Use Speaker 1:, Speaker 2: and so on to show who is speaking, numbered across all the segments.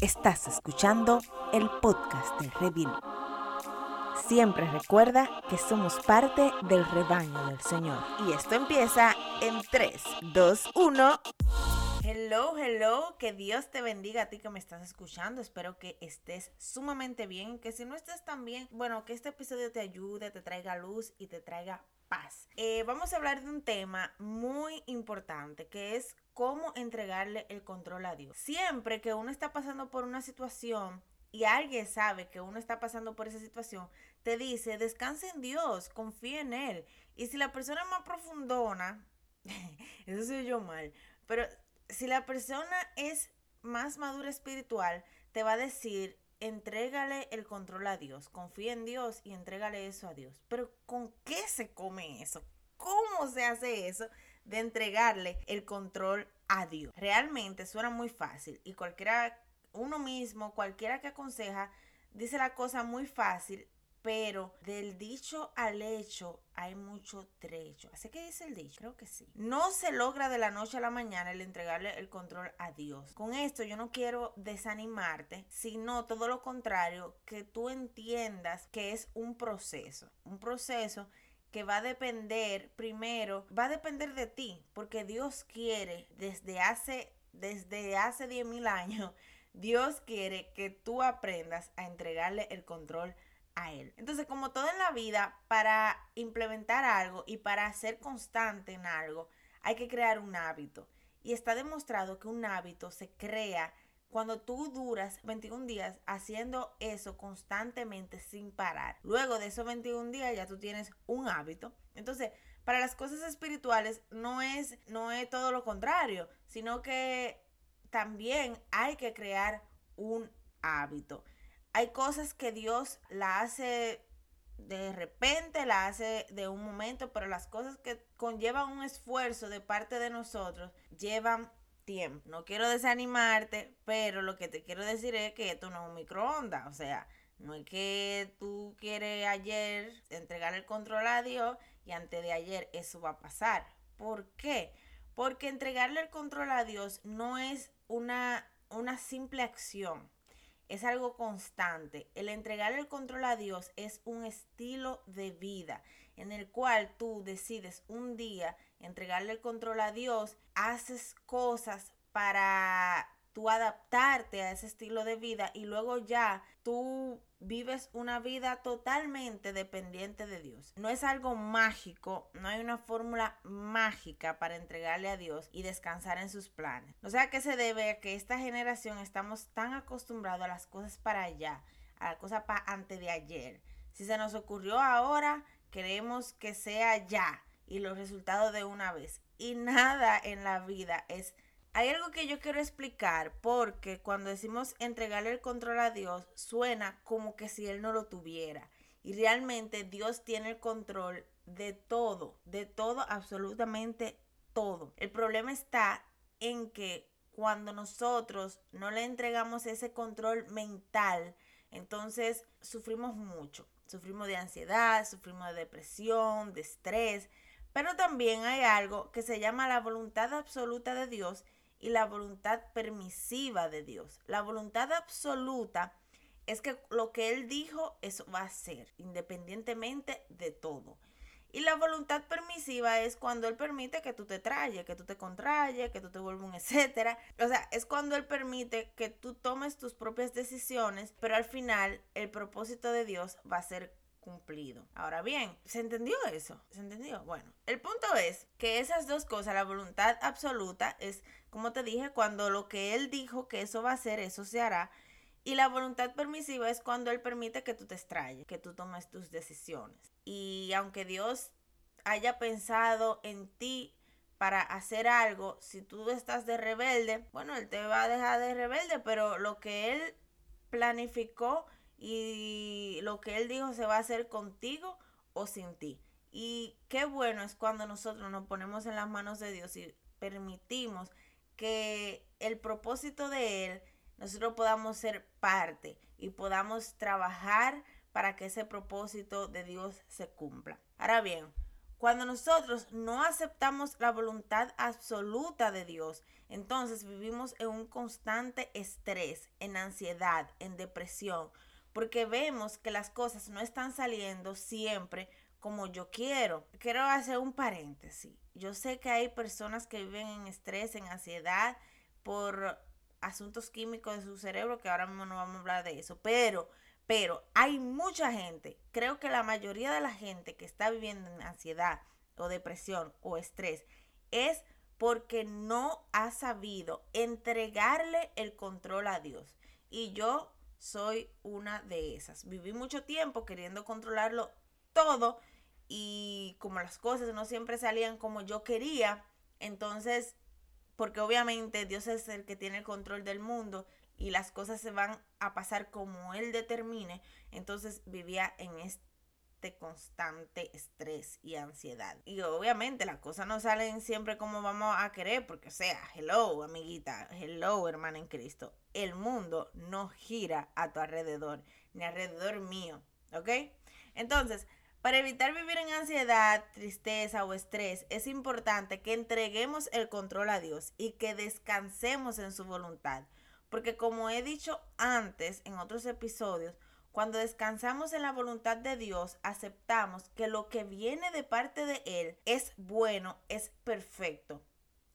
Speaker 1: Estás escuchando el podcast de Revil. Siempre recuerda que somos parte del rebaño del Señor. Y esto empieza en 3, 2, 1. Hello, hello, que Dios te bendiga a ti que me estás escuchando. Espero que estés sumamente bien, que si no estés tan bien, bueno, que este episodio te ayude, te traiga luz y te traiga paz. Eh, vamos a hablar de un tema muy importante que es cómo entregarle el control a Dios. Siempre que uno está pasando por una situación y alguien sabe que uno está pasando por esa situación, te dice, descansa en Dios, confía en Él. Y si la persona es más profundona, eso soy yo mal, pero si la persona es más madura espiritual, te va a decir, entrégale el control a Dios, confía en Dios y entrégale eso a Dios. Pero ¿con qué se come eso? ¿Cómo se hace eso? De entregarle el control a Dios. Realmente suena muy fácil y cualquiera, uno mismo, cualquiera que aconseja, dice la cosa muy fácil, pero del dicho al hecho hay mucho trecho. ¿Así que dice el dicho? Creo que sí. No se logra de la noche a la mañana el entregarle el control a Dios. Con esto yo no quiero desanimarte, sino todo lo contrario, que tú entiendas que es un proceso. Un proceso que va a depender primero, va a depender de ti, porque Dios quiere desde hace, desde hace 10 mil años, Dios quiere que tú aprendas a entregarle el control a Él. Entonces, como todo en la vida, para implementar algo y para ser constante en algo, hay que crear un hábito. Y está demostrado que un hábito se crea cuando tú duras 21 días haciendo eso constantemente sin parar. Luego de esos 21 días ya tú tienes un hábito. Entonces, para las cosas espirituales no es, no es todo lo contrario, sino que también hay que crear un hábito. Hay cosas que Dios la hace de repente, la hace de un momento, pero las cosas que conllevan un esfuerzo de parte de nosotros llevan tiempo. No quiero desanimarte, pero lo que te quiero decir es que esto no es un microondas. O sea, no es que tú quieres ayer entregar el control a Dios y antes de ayer eso va a pasar. ¿Por qué? Porque entregarle el control a Dios no es una, una simple acción. Es algo constante. El entregarle el control a Dios es un estilo de vida en el cual tú decides un día entregarle el control a Dios, haces cosas para tú adaptarte a ese estilo de vida y luego ya tú vives una vida totalmente dependiente de Dios. No es algo mágico, no hay una fórmula mágica para entregarle a Dios y descansar en sus planes. O sea, que se debe a que esta generación estamos tan acostumbrados a las cosas para allá, a las cosas para antes de ayer. Si se nos ocurrió ahora, queremos que sea ya y los resultados de una vez. Y nada en la vida es... Hay algo que yo quiero explicar porque cuando decimos entregarle el control a Dios suena como que si Él no lo tuviera. Y realmente Dios tiene el control de todo, de todo, absolutamente todo. El problema está en que cuando nosotros no le entregamos ese control mental, entonces sufrimos mucho. Sufrimos de ansiedad, sufrimos de depresión, de estrés, pero también hay algo que se llama la voluntad absoluta de Dios y la voluntad permisiva de Dios. La voluntad absoluta es que lo que Él dijo, eso va a ser, independientemente de todo. Y la voluntad permisiva es cuando Él permite que tú te trayes, que tú te contrayes, que tú te vuelvas un etcétera. O sea, es cuando Él permite que tú tomes tus propias decisiones, pero al final el propósito de Dios va a ser Ahora bien, ¿se entendió eso? ¿Se entendió? Bueno, el punto es que esas dos cosas, la voluntad absoluta es, como te dije, cuando lo que Él dijo que eso va a ser, eso se hará. Y la voluntad permisiva es cuando Él permite que tú te extrayes, que tú tomes tus decisiones. Y aunque Dios haya pensado en ti para hacer algo, si tú estás de rebelde, bueno, Él te va a dejar de rebelde, pero lo que Él planificó y lo que Él dijo se va a hacer contigo o sin ti. Y qué bueno es cuando nosotros nos ponemos en las manos de Dios y permitimos que el propósito de Él, nosotros podamos ser parte y podamos trabajar para que ese propósito de Dios se cumpla. Ahora bien, Cuando nosotros no aceptamos la voluntad absoluta de Dios, entonces vivimos en un constante estrés, en ansiedad, en depresión, porque vemos que las cosas no están saliendo siempre como yo quiero. Quiero hacer un paréntesis. Yo sé que hay personas que viven en estrés, en ansiedad por asuntos químicos de su cerebro, que ahora mismo no vamos a hablar de eso, pero, pero hay mucha gente, creo que la mayoría de la gente que está viviendo en ansiedad o depresión o estrés es porque no ha sabido entregarle el control a Dios. Y yo soy una de esas. Viví mucho tiempo queriendo controlarlo todo y como las cosas no siempre salían como yo quería, entonces, porque obviamente Dios es el que tiene el control del mundo y las cosas se van a pasar como Él determine, entonces vivía en este constante estrés y ansiedad. Y obviamente las cosas no salen siempre como vamos a querer, porque o sea, hello amiguita, hello hermana en Cristo, el mundo no gira a tu alrededor, ni alrededor mío, ¿ok? Entonces, para evitar vivir en ansiedad, tristeza o estrés, es importante que entreguemos el control a Dios y que descansemos en su voluntad. Porque como he dicho antes en otros episodios, cuando descansamos en la voluntad de Dios, aceptamos que lo que viene de parte de Él es bueno, es perfecto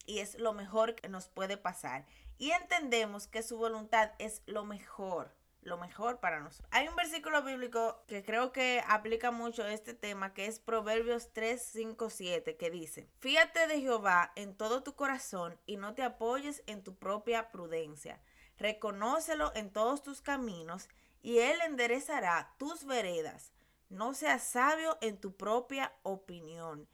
Speaker 1: y es lo mejor que nos puede pasar. Y entendemos que su voluntad es lo mejor lo mejor para nosotros. Hay un versículo bíblico que creo que aplica mucho este tema, que es Proverbios 3, 5, 7, que dice, fíjate de Jehová en todo tu corazón y no te apoyes en tu propia prudencia. Reconócelo en todos tus caminos y él enderezará tus veredas. No seas sabio en tu propia opinión.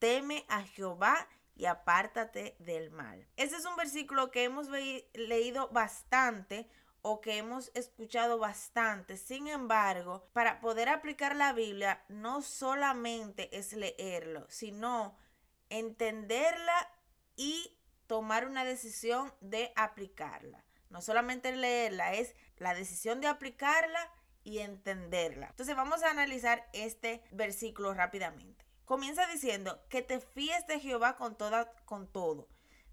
Speaker 1: Teme a Jehová y apártate del mal. Ese es un versículo que hemos leído bastante o que hemos escuchado bastante. Sin embargo, para poder aplicar la Biblia no solamente es leerlo, sino entenderla y tomar una decisión de aplicarla. No solamente leerla, es la decisión de aplicarla y entenderla. Entonces vamos a analizar este versículo rápidamente. Comienza diciendo que te fíes de Jehová con, toda, con todo.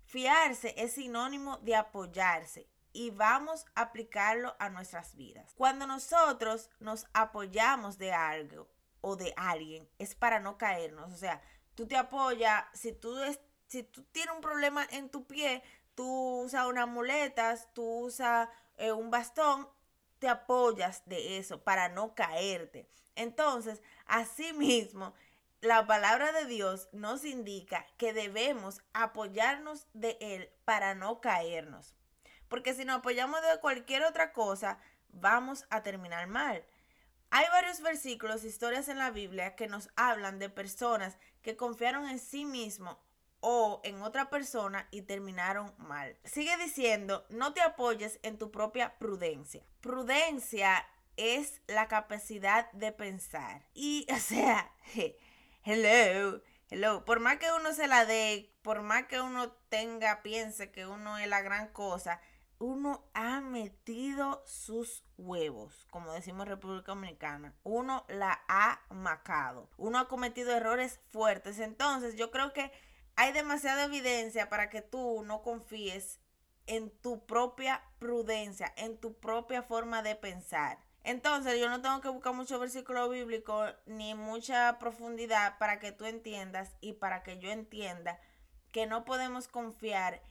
Speaker 1: Fiarse es sinónimo de apoyarse y vamos a aplicarlo a nuestras vidas. Cuando nosotros nos apoyamos de algo o de alguien, es para no caernos. O sea, tú te apoyas, si tú, si tú tienes un problema en tu pie, tú usas unas muletas, tú usas eh, un bastón, te apoyas de eso para no caerte. Entonces, asimismo, la palabra de Dios nos indica que debemos apoyarnos de Él para no caernos. Porque si nos apoyamos de cualquier otra cosa, vamos a terminar mal. Hay varios versículos, historias en la Biblia que nos hablan de personas que confiaron en sí mismos o en otra persona y terminaron mal. Sigue diciendo, no te apoyes en tu propia prudencia. Prudencia es la capacidad de pensar. Y, o sea, hello, hello, por más que uno se la dé, por más que uno tenga, piense que uno es la gran cosa, uno ha metido sus huevos, como decimos en República Dominicana. Uno la ha macado. Uno ha cometido errores fuertes. Entonces yo creo que hay demasiada evidencia para que tú no confíes en tu propia prudencia, en tu propia forma de pensar. Entonces yo no tengo que buscar mucho versículo bíblico ni mucha profundidad para que tú entiendas y para que yo entienda que no podemos confiar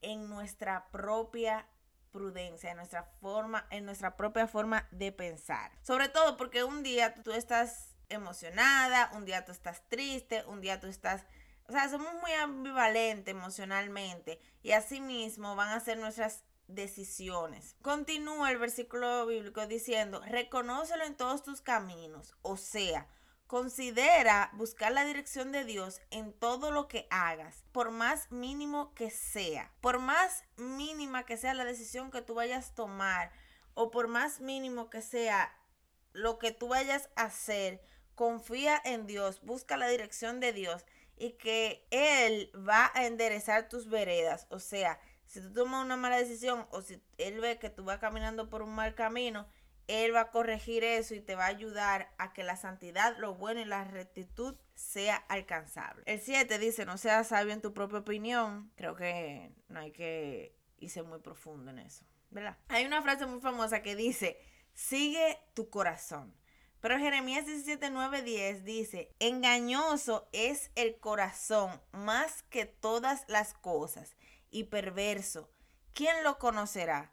Speaker 1: en nuestra propia prudencia, en nuestra forma, en nuestra propia forma de pensar. Sobre todo porque un día tú estás emocionada, un día tú estás triste, un día tú estás, o sea, somos muy ambivalentes emocionalmente y así mismo van a ser nuestras decisiones. Continúa el versículo bíblico diciendo, reconócelo en todos tus caminos, o sea, Considera buscar la dirección de Dios en todo lo que hagas, por más mínimo que sea, por más mínima que sea la decisión que tú vayas a tomar o por más mínimo que sea lo que tú vayas a hacer, confía en Dios, busca la dirección de Dios y que Él va a enderezar tus veredas. O sea, si tú tomas una mala decisión o si Él ve que tú vas caminando por un mal camino, Él va a corregir eso y te va a ayudar a que la santidad, lo bueno y la rectitud sea alcanzable. El 7 dice, no seas sabio en tu propia opinión. Creo que no hay que irse muy profundo en eso, ¿verdad? Hay una frase muy famosa que dice, sigue tu corazón. Pero Jeremías 17, 9, 10 dice, engañoso es el corazón más que todas las cosas y perverso. ¿Quién lo conocerá?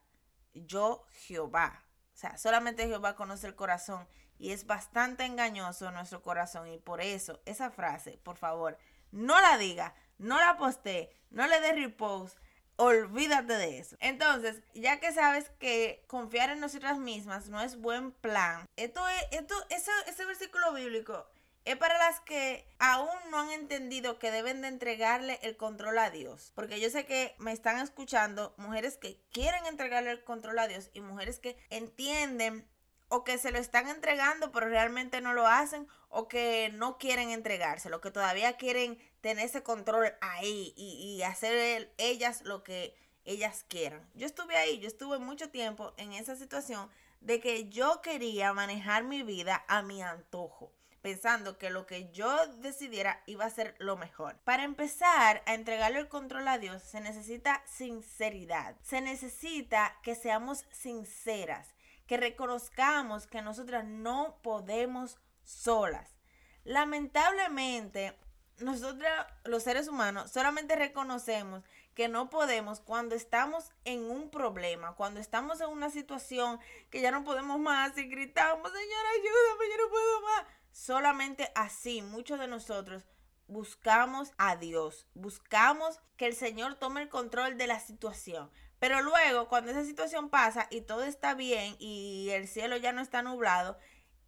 Speaker 1: Yo Jehová. O sea, solamente Jehová conoce el corazón y es bastante engañoso nuestro corazón y por eso esa frase, por favor, no la diga, no la postee, no le dé repost, olvídate de eso. Entonces, ya que sabes que confiar en nosotras mismas no es buen plan, esto es, esto, ese, ese versículo bíblico es para las que aún no han entendido que deben de entregarle el control a Dios. Porque yo sé que me están escuchando mujeres que quieren entregarle el control a Dios y mujeres que entienden o que se lo están entregando pero realmente no lo hacen o que no quieren entregárselo, que todavía quieren tener ese control ahí y, hacer ellas lo que ellas quieran. Yo estuve ahí, yo estuve mucho tiempo en esa situación de que yo quería manejar mi vida a mi antojo pensando que lo que yo decidiera iba a ser lo mejor. Para empezar a entregarle el control a Dios se necesita sinceridad. Se necesita que seamos sinceras que reconozcamos que nosotras no podemos solas. Lamentablemente, nosotros los seres humanos solamente reconocemos que no podemos cuando estamos en un problema, cuando estamos en una situación que ya no podemos más y gritamos, Señor, ayúdame, yo no puedo más. Solamente así muchos de nosotros buscamos a Dios, buscamos que el Señor tome el control de la situación. Pero luego, cuando esa situación pasa y todo está bien y el cielo ya no está nublado,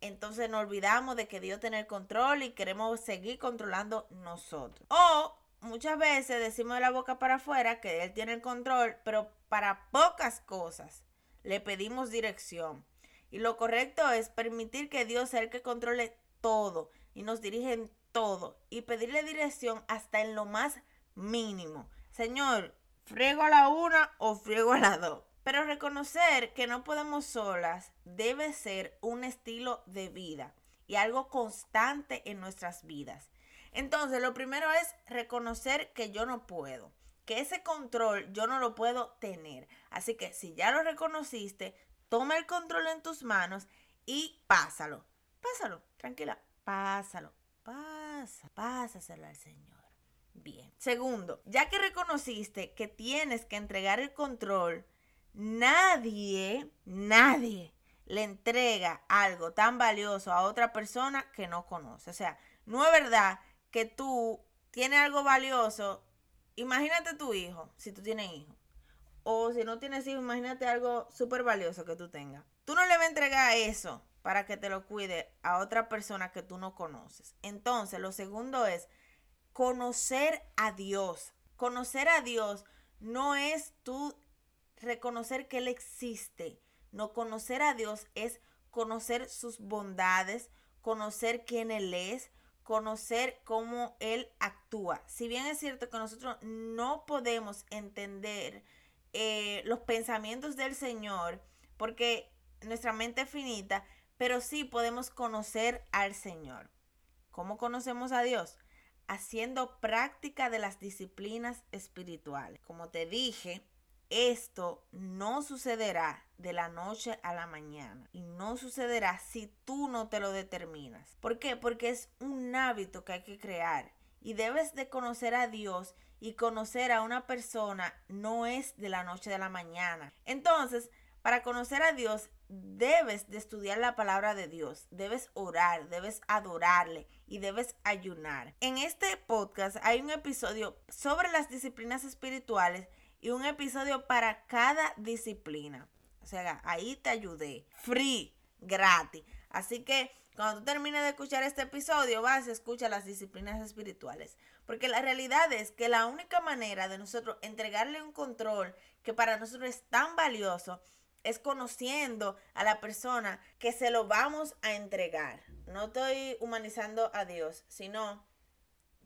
Speaker 1: entonces nos olvidamos de que Dios tiene el control y queremos seguir controlando nosotros. O muchas veces decimos de la boca para afuera que Él tiene el control, pero para pocas cosas le pedimos dirección. Y lo correcto es permitir que Dios sea el que controle todo y nos dirige en todo y pedirle dirección hasta en lo más mínimo. Señor, friego a la una o friego a la dos. Pero reconocer que no podemos solas debe ser un estilo de vida y algo constante en nuestras vidas. Entonces, lo primero es reconocer que yo no puedo, que ese control yo no lo puedo tener. Así que si ya lo reconociste, toma el control en tus manos y pásalo. Pásalo, tranquila, pásalo, pasa, pásaselo al Señor. Bien. Segundo, ya que reconociste que tienes que entregar el control, nadie, nadie le entrega algo tan valioso a otra persona que no conoce. O sea, no es verdad que tú tienes algo valioso. Imagínate tu hijo, si tú tienes hijo. O si no tienes hijo, imagínate algo súper valioso que tú tengas. Tú no le vas a entregar eso para que te lo cuide a otra persona que tú no conoces. Entonces, lo segundo es conocer a Dios. Conocer a Dios no es tú reconocer que Él existe. No conocer a Dios es conocer sus bondades, conocer quién Él es, conocer cómo Él actúa. Si bien es cierto que nosotros no podemos entender eh, los pensamientos del Señor, porque nuestra mente es finita, pero sí podemos conocer al Señor. ¿Cómo conocemos a Dios? haciendo práctica de las disciplinas espirituales. Como te dije, esto no sucederá de la noche a la mañana y no sucederá si tú no te lo determinas. ¿Por qué? Porque es un hábito que hay que crear y debes de conocer a Dios y conocer a una persona no es de la noche a la mañana. Entonces, para conocer a Dios debes de estudiar la palabra de Dios, debes orar, debes adorarle y debes ayunar. En este podcast hay un episodio sobre las disciplinas espirituales y un episodio para cada disciplina. O sea, ahí te ayudé, free, gratis. Así que cuando tú termines de escuchar este episodio, vas a escuchar las disciplinas espirituales. Porque la realidad es que la única manera de nosotros entregarle un control que para nosotros es tan valioso es conociendo a la persona que se lo vamos a entregar. No estoy humanizando a Dios, sino,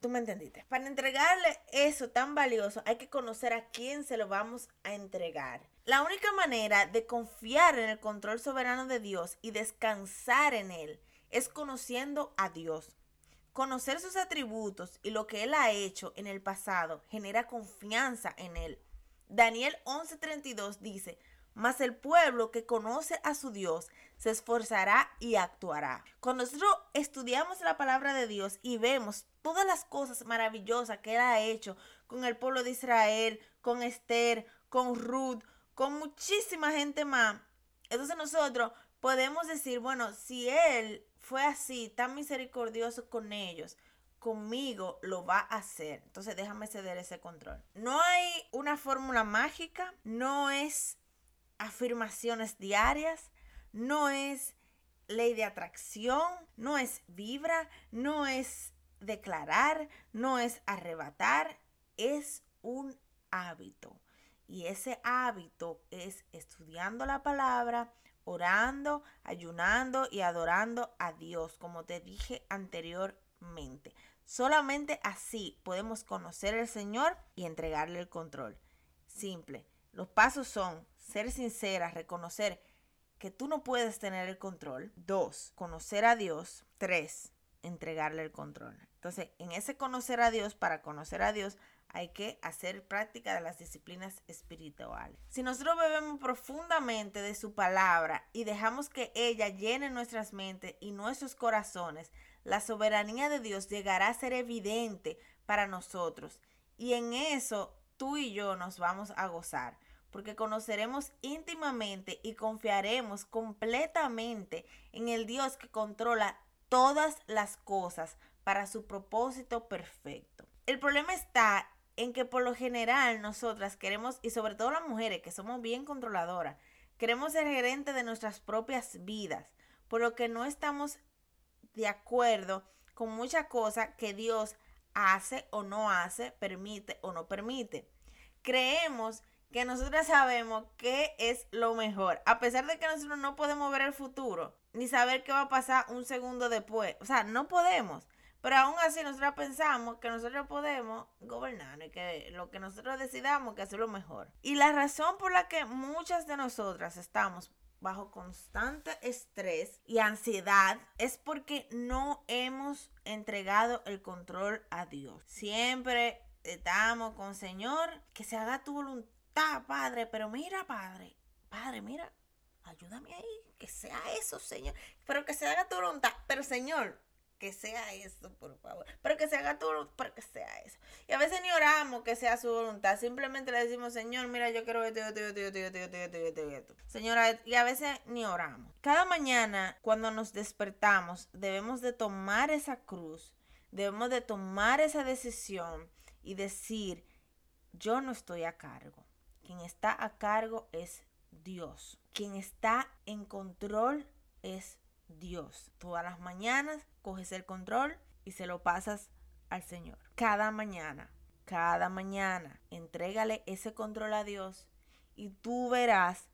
Speaker 1: tú me entendiste. Para entregarle eso tan valioso hay que conocer a quién se lo vamos a entregar. La única manera de confiar en el control soberano de Dios y descansar en Él es conociendo a Dios. Conocer sus atributos y lo que Él ha hecho en el pasado genera confianza en Él. Daniel 11:32 dice, mas el pueblo que conoce a su Dios se esforzará y actuará. Cuando nosotros estudiamos la palabra de Dios y vemos todas las cosas maravillosas que Él ha hecho con el pueblo de Israel, con Esther, con Ruth, con muchísima gente más, entonces nosotros podemos decir, bueno, si Él fue así, tan misericordioso con ellos, conmigo lo va a hacer. Entonces déjame ceder ese control. No hay una fórmula mágica, no es afirmaciones diarias, no es ley de atracción, no es vibra, no es declarar, no es arrebatar, es un hábito. Y ese hábito es estudiando la palabra, orando, ayunando y adorando a Dios, como te dije anteriormente. Solamente así podemos conocer al Señor y entregarle el control. Simple. Los pasos son ser sincera, reconocer que tú no puedes tener el control. Dos, conocer a Dios. Tres, entregarle el control. Entonces, en ese conocer a Dios, para conocer a Dios, hay que hacer práctica de las disciplinas espirituales. Si nosotros bebemos profundamente de su palabra y dejamos que ella llene nuestras mentes y nuestros corazones, la soberanía de Dios llegará a ser evidente para nosotros. Y en eso tú y yo nos vamos a gozar, porque conoceremos íntimamente y confiaremos completamente en el Dios que controla todas las cosas para su propósito perfecto. El problema está en que por lo general nosotras queremos, y sobre todo las mujeres que somos bien controladoras, queremos ser gerente de nuestras propias vidas, por lo que no estamos de acuerdo con muchas cosas que Dios hace o no hace, permite o no permite. Creemos que nosotras sabemos qué es lo mejor, a pesar de que nosotros no podemos ver el futuro, ni saber qué va a pasar un segundo después. O sea, no podemos. Pero aún así nosotros pensamos que nosotros podemos gobernar y que lo que nosotros decidamos que es lo mejor. Y la razón por la que muchas de nosotras estamos bajo constante estrés y ansiedad es porque no hemos entregado el control a Dios. Siempre estamos con Señor, que se haga tu voluntad, Padre, pero mira, Padre, Padre, mira, ayúdame ahí, que sea eso, Señor, pero que se haga tu voluntad, pero Señor, que sea eso, por favor. Pero que se haga todo, pero que sea eso. Y a veces ni oramos que sea su voluntad. Simplemente le decimos, Señor, mira, yo quiero esto, esto, esto, esto, esto, esto, esto, esto. Señora, y a veces ni oramos. Cada mañana, cuando nos despertamos, debemos de tomar esa cruz. Debemos de tomar esa decisión y decir, yo no estoy a cargo. Quien está a cargo es Dios. Quien está en control es Dios. Todas las mañanas coges el control y se lo pasas al Señor. Cada mañana, cada mañana, entrégale ese control a Dios y tú verás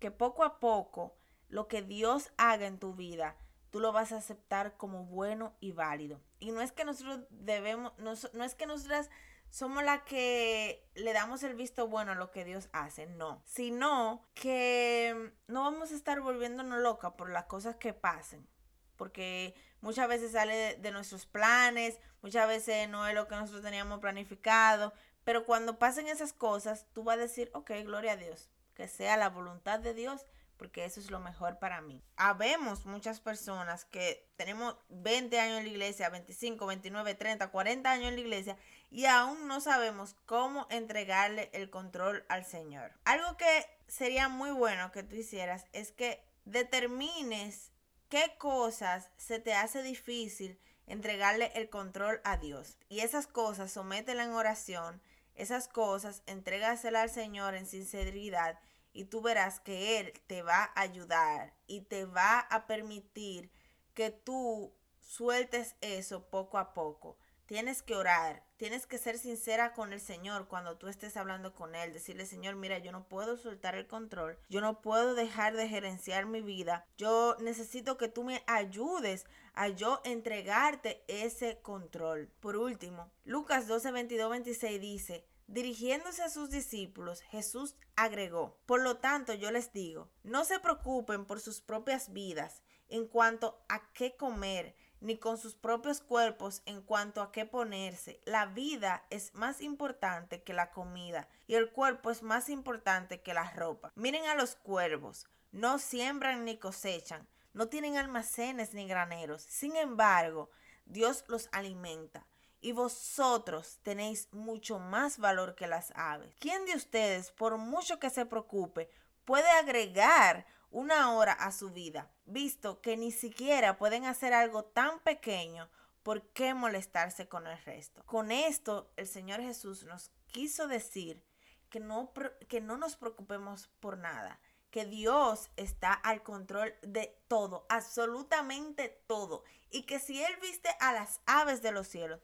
Speaker 1: que poco a poco lo que Dios haga en tu vida, tú lo vas a aceptar como bueno y válido. Y no es que nosotros debemos, no, no es que nosotras somos las que le damos el visto bueno a lo que Dios hace, no, sino que no vamos a estar volviéndonos locas por las cosas que pasen, porque muchas veces sale de, nuestros planes, muchas veces no es lo que nosotros teníamos planificado, pero cuando pasen esas cosas, tú vas a decir, ok, gloria a Dios, que sea la voluntad de Dios porque eso es lo mejor para mí. Habemos muchas personas que tenemos 20 años en la iglesia, 25, 29, 30, 40 años en la iglesia y aún no sabemos cómo entregarle el control al Señor. Algo que sería muy bueno que tú hicieras es que determines qué cosas se te hace difícil entregarle el control a Dios. Y esas cosas sométela en oración, esas cosas entrégasela al Señor en sinceridad y tú verás que Él te va a ayudar y te va a permitir que tú sueltes eso poco a poco. Tienes que orar, tienes que ser sincera con el Señor cuando tú estés hablando con Él. Decirle, Señor, mira, yo no puedo soltar el control, yo no puedo dejar de gerenciar mi vida. Yo necesito que tú me ayudes a yo entregarte ese control. Por último, Lucas 12, 22, 26 dice, Dirigiéndose a sus discípulos, Jesús agregó, Por lo tanto yo les digo, no se preocupen por sus propias vidas en cuanto a qué comer, ni con sus propios cuerpos en cuanto a qué ponerse. La vida es más importante que la comida y el cuerpo es más importante que la ropa. Miren a los cuervos, no siembran ni cosechan, no tienen almacenes ni graneros. Sin embargo, Dios los alimenta. Y vosotros tenéis mucho más valor que las aves. ¿Quién de ustedes, por mucho que se preocupe, puede agregar una hora a su vida, visto que ni siquiera pueden hacer algo tan pequeño, ¿por qué molestarse con el resto? Con esto, el Señor Jesús nos quiso decir que no, que no nos preocupemos por nada, que Dios está al control de todo, absolutamente todo, y que si Él viste a las aves de los cielos,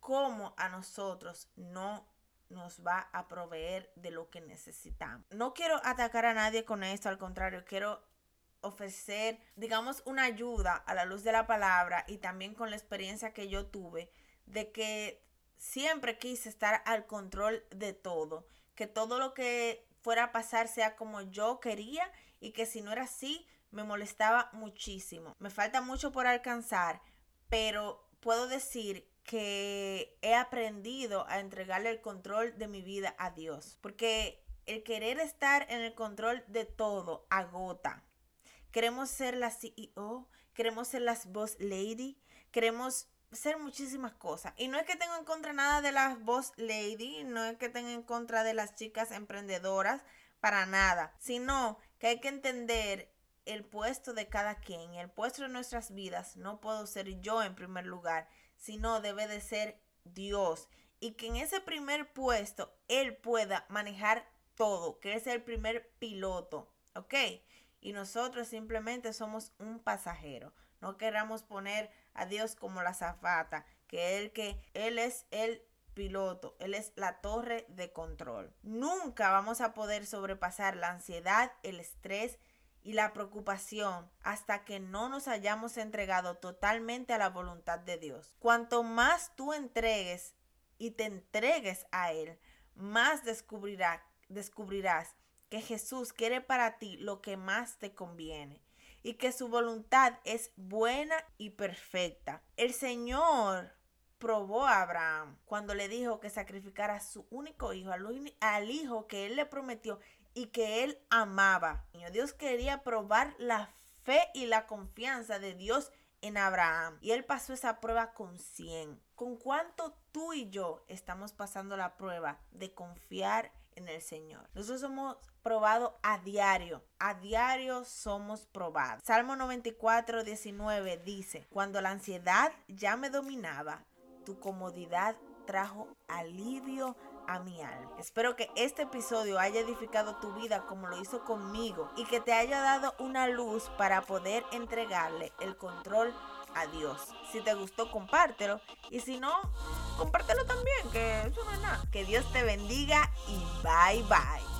Speaker 1: como a nosotros no nos va a proveer de lo que necesitamos. No quiero atacar a nadie con esto, al contrario, quiero ofrecer, digamos, una ayuda a la luz de la palabra y también con la experiencia que yo tuve de que siempre quise estar al control de todo, que todo lo que fuera a pasar sea como yo quería y que si no era así me molestaba muchísimo. Me falta mucho por alcanzar, pero puedo decir que he aprendido a entregarle el control de mi vida a Dios. Porque el querer estar en el control de todo agota. Queremos ser la CEO, queremos ser las boss lady, queremos ser muchísimas cosas. Y no es que tengo en contra nada de las boss lady, no es que tenga en contra de las chicas emprendedoras, para nada, sino que hay que entender el puesto de cada quien, el puesto de nuestras vidas. No puedo ser yo en primer lugar, sino debe de ser Dios. Y que en ese primer puesto Él pueda manejar todo, que es el primer piloto, ¿ok? Y nosotros simplemente somos un pasajero. No queramos poner a Dios como la zafata, que él que Él es el piloto, Él es la torre de control. Nunca vamos a poder sobrepasar la ansiedad, el estrés y la preocupación hasta que no nos hayamos entregado totalmente a la voluntad de Dios. Cuanto más tú entregues y te entregues a Él, más descubrirá, descubrirás que Jesús quiere para ti lo que más te conviene y que su voluntad es buena y perfecta. El Señor probó a Abraham cuando le dijo que sacrificara a su único hijo, al, al hijo que él le prometió y que él amaba. Dios quería probar la fe y la confianza de Dios en Abraham. Y él pasó esa prueba con 100. ¿Con cuánto tú y yo estamos pasando la prueba de confiar en el Señor? Nosotros somos probados a diario. A diario somos probados. Salmo 94, 19 dice, cuando la ansiedad ya me dominaba, tu comodidad trajo alivio a mi alma. Espero que este episodio haya edificado tu vida como lo hizo conmigo y que te haya dado una luz para poder entregarle el control a Dios. Si te gustó, compártelo. Y si no, compártelo también, que eso no es nada. Que Dios te bendiga y bye bye.